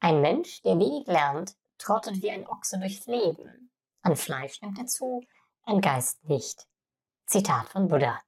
Ein Mensch, der wenig lernt, trottet wie ein Ochse durchs Leben. An Fleisch nimmt er zu, ein Geist nicht. Zitat von Buddha.